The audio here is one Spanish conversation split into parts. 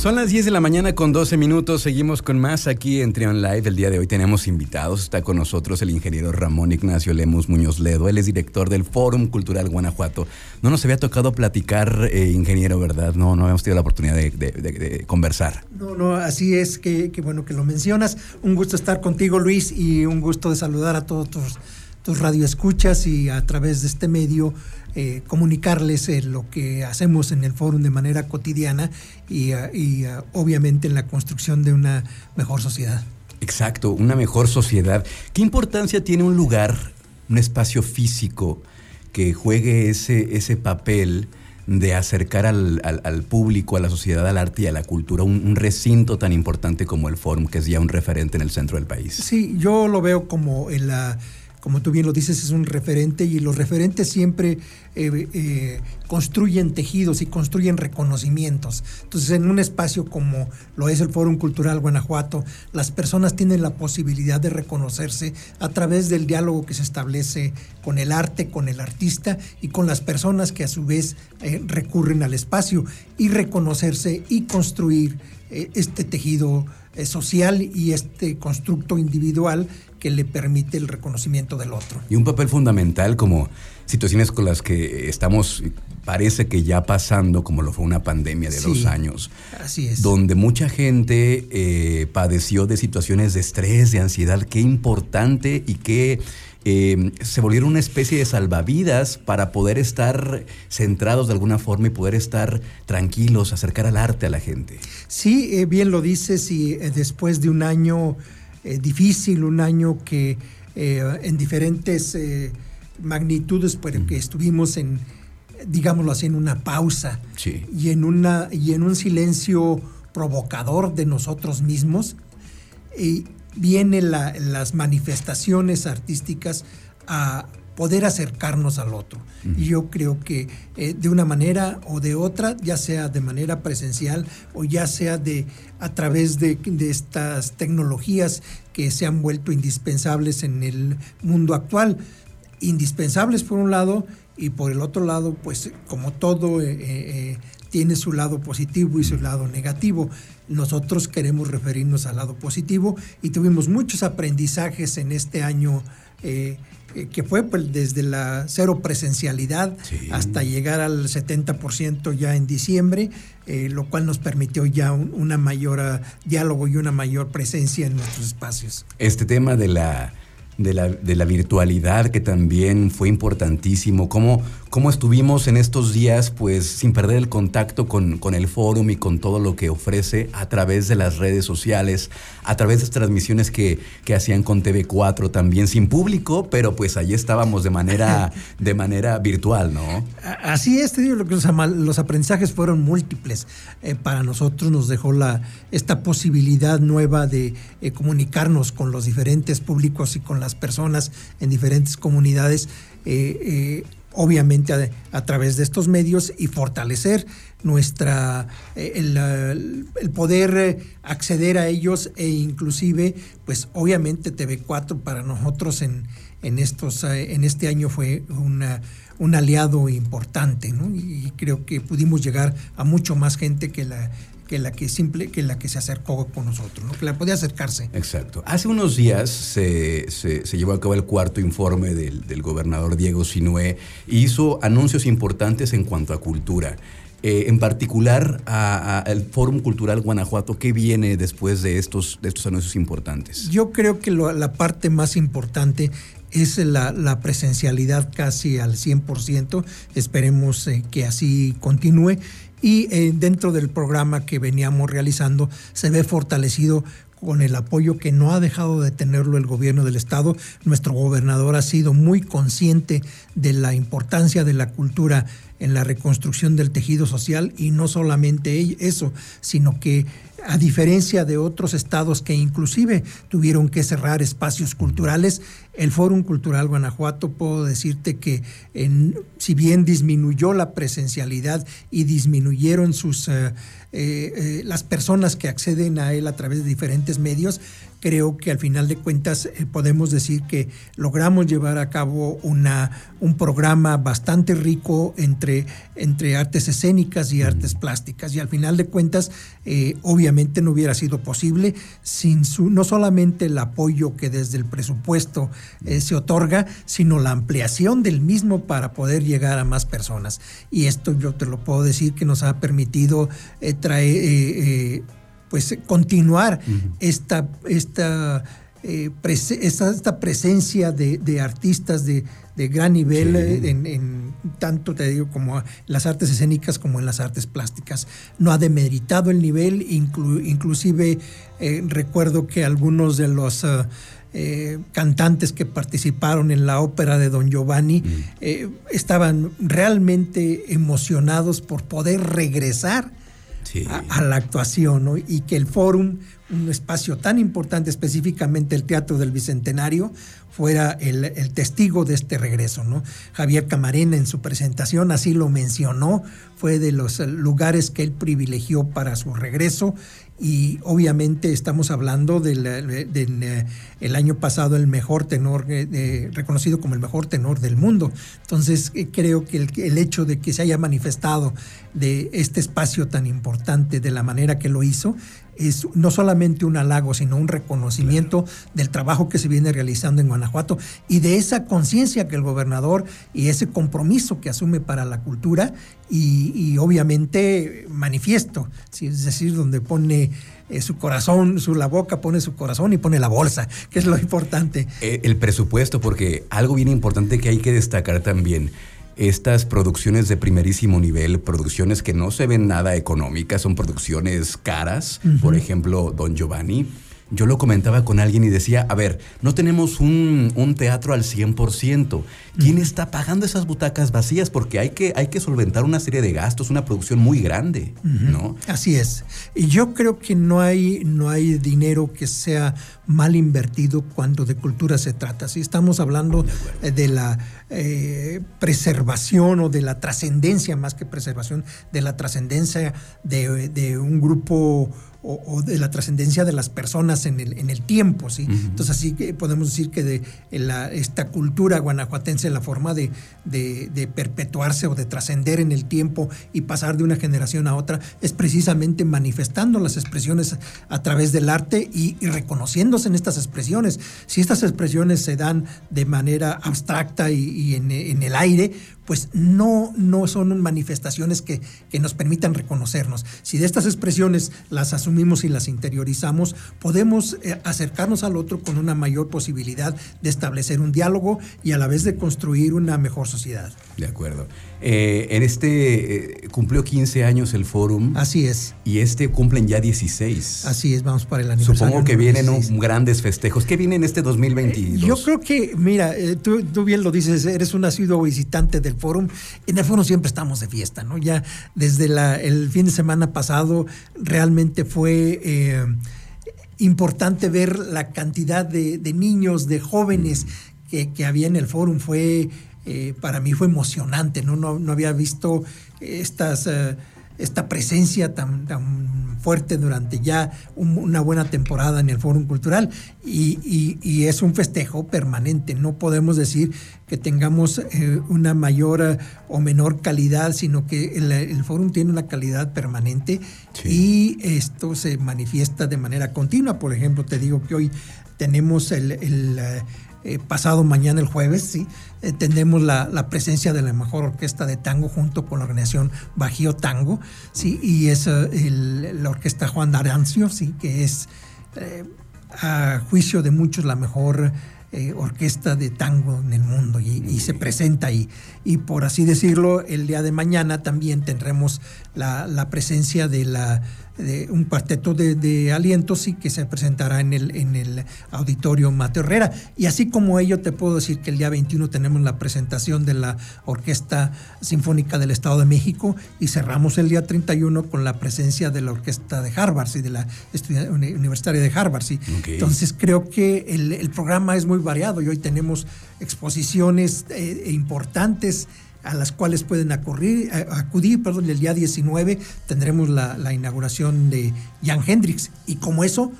Son las 10 de la mañana con 12 minutos. Seguimos con más aquí en Trion Live. El día de hoy tenemos invitados. Está con nosotros el ingeniero Ramón Ignacio Lemus Muñoz Ledo. Él es director del Fórum Cultural Guanajuato. No nos había tocado platicar, eh, ingeniero, ¿verdad? No, no habíamos tenido la oportunidad de, conversar. No, no, así es. Que, bueno que lo mencionas. Un gusto estar contigo, Luis, y un gusto de saludar a todos tus, tus radioescuchas y a través de este medio eh, comunicarles eh, lo que hacemos en el fórum de manera cotidiana y, eh, obviamente en la construcción de una mejor sociedad. Exacto, una mejor sociedad. ¿Qué importancia tiene un lugar, un espacio físico que juegue ese, ese papel? de acercar al, público, a la sociedad, al arte y a la cultura, un, un, recinto tan importante como el Fórum, que es ya un referente en el centro del país. Sí, yo lo veo como en la como tú bien lo dices, es un referente y los referentes siempre eh, eh, construyen tejidos y construyen reconocimientos. Entonces, en un espacio como lo es el Fórum Cultural Guanajuato, las personas tienen la posibilidad de reconocerse a través del diálogo que se establece con el arte, con el artista y con las personas que a su vez eh, recurren al espacio y reconocerse y construir este tejido social y este constructo individual que le permite el reconocimiento del otro. Y un papel fundamental como situaciones con las que estamos, parece que ya pasando, como lo fue una pandemia de dos años. Así es. Donde mucha gente eh, padeció de situaciones de estrés, de ansiedad. Qué importante y qué... Eh, se volvieron una especie de salvavidas para poder estar centrados de alguna forma y poder estar tranquilos, acercar al arte a la gente. Sí, eh, bien lo dices y después de un año eh, difícil, un año que eh, en diferentes eh, magnitudes, pero que estuvimos en, digámoslo así, en una pausa y, en una, y en un silencio provocador de nosotros mismos. Y vienen las manifestaciones artísticas a poder acercarnos al otro. Y yo creo que eh, de una manera o de otra, ya sea de manera presencial o ya sea de a través de, estas tecnologías que se han vuelto indispensables en el mundo actual, indispensables por un lado y por el otro lado, pues como todo eh, eh, tiene su lado positivo y su lado negativo. Nosotros queremos referirnos al lado positivo y tuvimos muchos aprendizajes en este año eh, que fue pues, desde la cero presencialidad hasta llegar al 70% ya en diciembre, eh, lo cual nos permitió ya un una mayor ah, diálogo y una mayor presencia en nuestros espacios. Este tema de la de la, de la, virtualidad que también fue importantísimo, cómo, cómo estuvimos en estos días pues sin perder el contacto con, con, el fórum y con todo lo que ofrece a través de las redes sociales, a través de las transmisiones que, que hacían con TV4 también sin público, pero pues allí estábamos de manera, de manera virtual, ¿no? Así es, te digo, los, los aprendizajes fueron múltiples. Eh, para nosotros nos dejó la, esta posibilidad nueva de eh, comunicarnos con los diferentes públicos y con las personas en diferentes comunidades, eh, eh, obviamente a, través de estos medios y fortalecer nuestra eh, el, poder acceder a ellos e inclusive pues obviamente TV4 para nosotros en, en estos en este año fue una, un aliado importante y creo que pudimos llegar a mucho más gente que la que la que simple, que la que se acercó con nosotros, ¿no? que la podía acercarse. Exacto. Hace unos días se, llevó a cabo el cuarto informe del, gobernador Diego Sinué y hizo anuncios importantes en cuanto a cultura. Eh, en particular al Fórum Cultural Guanajuato, ¿qué viene después de estos, de estos anuncios importantes? Yo creo que la parte más importante es la, presencialidad casi al 100%. Esperemos eh, que así continúe y eh, dentro del programa que veníamos realizando se ve fortalecido con el apoyo que no ha dejado de tenerlo el gobierno del estado. Nuestro gobernador ha sido muy consciente de la importancia de la cultura en la reconstrucción del tejido social y no solamente eso, sino que a diferencia de otros estados que inclusive tuvieron que cerrar espacios culturales, el Fórum Cultural Guanajuato, puedo decirte que en, si bien disminuyó la presencialidad y disminuyeron sus, eh, eh, las personas que acceden a él a través de diferentes medios, creo que al final de cuentas eh, podemos decir que logramos llevar a cabo una, un programa bastante rico entre, entre artes escénicas y artes plásticas. Y al final de cuentas, eh, obviamente no hubiera sido posible sin su, no solamente el apoyo que desde el presupuesto eh, se otorga, sino la ampliación del mismo para poder llegar a más personas. Y esto yo te lo puedo decir que nos ha permitido traer pues continuar esta, esta, eh, esta, presencia de, artistas de, gran nivel eh, en, tanto te digo como las artes escénicas como en las artes plásticas. No ha demeritado el nivel, inclusive eh, recuerdo que algunos de los cantantes que participaron en la ópera de Don Giovanni estaban realmente emocionados por poder regresar a, la actuación, y que el fórum, un espacio tan importante, específicamente el Teatro del Bicentenario, fuera el, testigo de este regreso. ¿no? Javier Camarena en su presentación así lo mencionó, fue de los lugares que él privilegió para su regreso y obviamente estamos hablando del, eh, el año pasado el mejor tenor, eh, reconocido como el mejor tenor del mundo. Entonces eh, creo que el, el, hecho de que se haya manifestado de este espacio tan importante de la manera que lo hizo es no solamente un halago, sino un reconocimiento del trabajo que se viene realizando en Guanajuato y de esa conciencia que el gobernador y ese compromiso que asume para la cultura y, obviamente manifiesto, es decir, donde pone eh, su corazón, su la boca pone su corazón y pone la bolsa, que es lo importante. Eh, el presupuesto, porque algo bien importante que hay que destacar también estas producciones de primerísimo nivel, producciones que no se ven nada económicas, son producciones caras, por ejemplo, Don Giovanni yo lo comentaba con alguien y decía, a ver, no tenemos un, teatro al 100%. ¿Quién está pagando esas butacas vacías? Porque hay que, hay que solventar una serie de gastos, una producción muy grande, ¿no? Así es. Y yo creo que no hay, no hay dinero que sea mal invertido cuando de cultura se trata. Si estamos hablando de, la eh, preservación o de la trascendencia, más que preservación, de la trascendencia de, de un grupo o, de la trascendencia de las personas en el, en el tiempo, ¿sí? Entonces así que podemos decir que de la, esta cultura guanajuatense, la forma de, de, perpetuarse o de trascender en el tiempo y pasar de una generación a otra, es precisamente manifestando las expresiones a través del arte y, reconociéndose en estas expresiones. Si estas expresiones se dan de manera abstracta y, en, en el aire, pues no, no son manifestaciones que, nos permitan reconocernos. Si de estas expresiones las asumimos y las interiorizamos, podemos eh, acercarnos al otro con una mayor posibilidad de establecer un diálogo y a la vez de construir una mejor sociedad. De acuerdo. Eh, en este eh, cumplió 15 años el fórum. Así es. Y este cumplen ya 16. Así es, vamos para el aniversario. Supongo que vienen grandes festejos. ¿Qué viene en este 2022? yo creo que, mira, tú, tú, bien lo dices, eres un asiduo visitante del fórum. En el fórum siempre estamos de fiesta, ¿no? Ya desde el fin de semana pasado realmente fue... Eh, importante ver la cantidad de, niños, de jóvenes que, había en el fórum. Fue eh, para mí fue emocionante, ¿no? No, había visto estas, eh, esta presencia tan, tan, fuerte durante ya una buena temporada en el Fórum Cultural y, es un festejo permanente. No podemos decir que tengamos eh, una mayor o menor calidad, sino que el, el Fórum tiene una calidad permanente y esto se manifiesta de manera continua. Por ejemplo, te digo que hoy tenemos el eh, pasado mañana el jueves, ¿sí? Eh, tenemos la, presencia de la mejor orquesta de tango junto con la organización Bajío Tango, ¿sí? y es eh, la orquesta Juan Arancio, ¿sí? que es a juicio de muchos la mejor eh, orquesta de tango en el mundo y, se presenta ahí. Y por así decirlo, el día de mañana también tendremos la, la presencia de la de un cuarteto de, alientos y que se presentará en el, en el auditorio Mateo Herrera. Y así como ello, te puedo decir que el día 21 tenemos la presentación de la Orquesta Sinfónica del Estado de México y cerramos el día 31 con la presencia de la Orquesta de Harvard y de la Universitaria de Harvard. ¿sí? Entonces creo que el, programa es muy variado y hoy tenemos exposiciones eh, importantes a las cuales pueden acudir, acudir perdón, el día 19 tendremos la, inauguración de Jan Hendrix. Y como eso,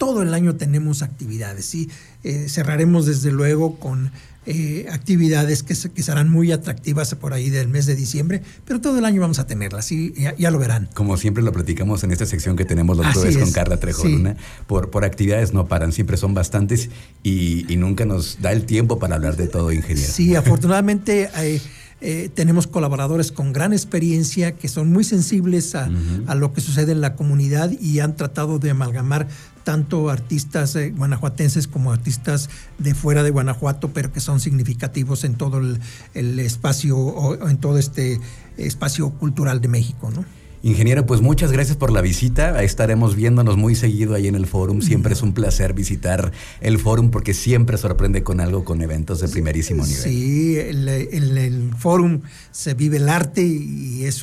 todo el año tenemos actividades. ¿sí? Eh, cerraremos desde luego con eh, actividades que, que, serán muy atractivas por ahí del mes de diciembre, pero todo el año vamos a tenerlas, ¿sí? ya, lo verán. Como siempre lo platicamos en esta sección que tenemos los jueves con Carla Trejo por, por actividades no paran, siempre son bastantes y, y, nunca nos da el tiempo para hablar de todo, ingeniero. Sí, afortunadamente... Eh, eh, tenemos colaboradores con gran experiencia que son muy sensibles a, lo que sucede en la comunidad y han tratado de amalgamar tanto artistas eh, guanajuatenses como artistas de fuera de Guanajuato, pero que son significativos en todo el, el espacio o en todo este espacio cultural de México, ¿no? Ingeniero, pues muchas gracias por la visita. Estaremos viéndonos muy seguido ahí en el Fórum. Siempre es un placer visitar el Fórum porque siempre sorprende con algo, con eventos de primerísimo nivel. Sí, en el, Fórum se vive el arte y es,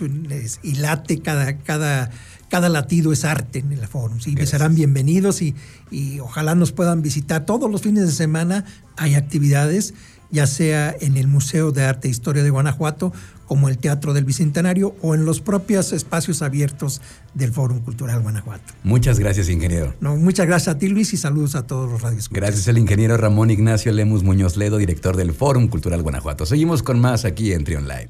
y late cada, cada, cada latido es arte en el Fórum. Sí, serán bienvenidos y, y ojalá nos puedan visitar todos los fines de semana. Hay actividades ya sea en el Museo de Arte e Historia de Guanajuato como el Teatro del Bicentenario o en los propios espacios abiertos del Fórum Cultural Guanajuato. Muchas gracias, ingeniero. No, muchas gracias a ti, Luis, y saludos a todos los radios. Gracias al ingeniero Ramón Ignacio Lemus Muñoz Ledo, director del Fórum Cultural Guanajuato. Seguimos con más aquí en Trion Live.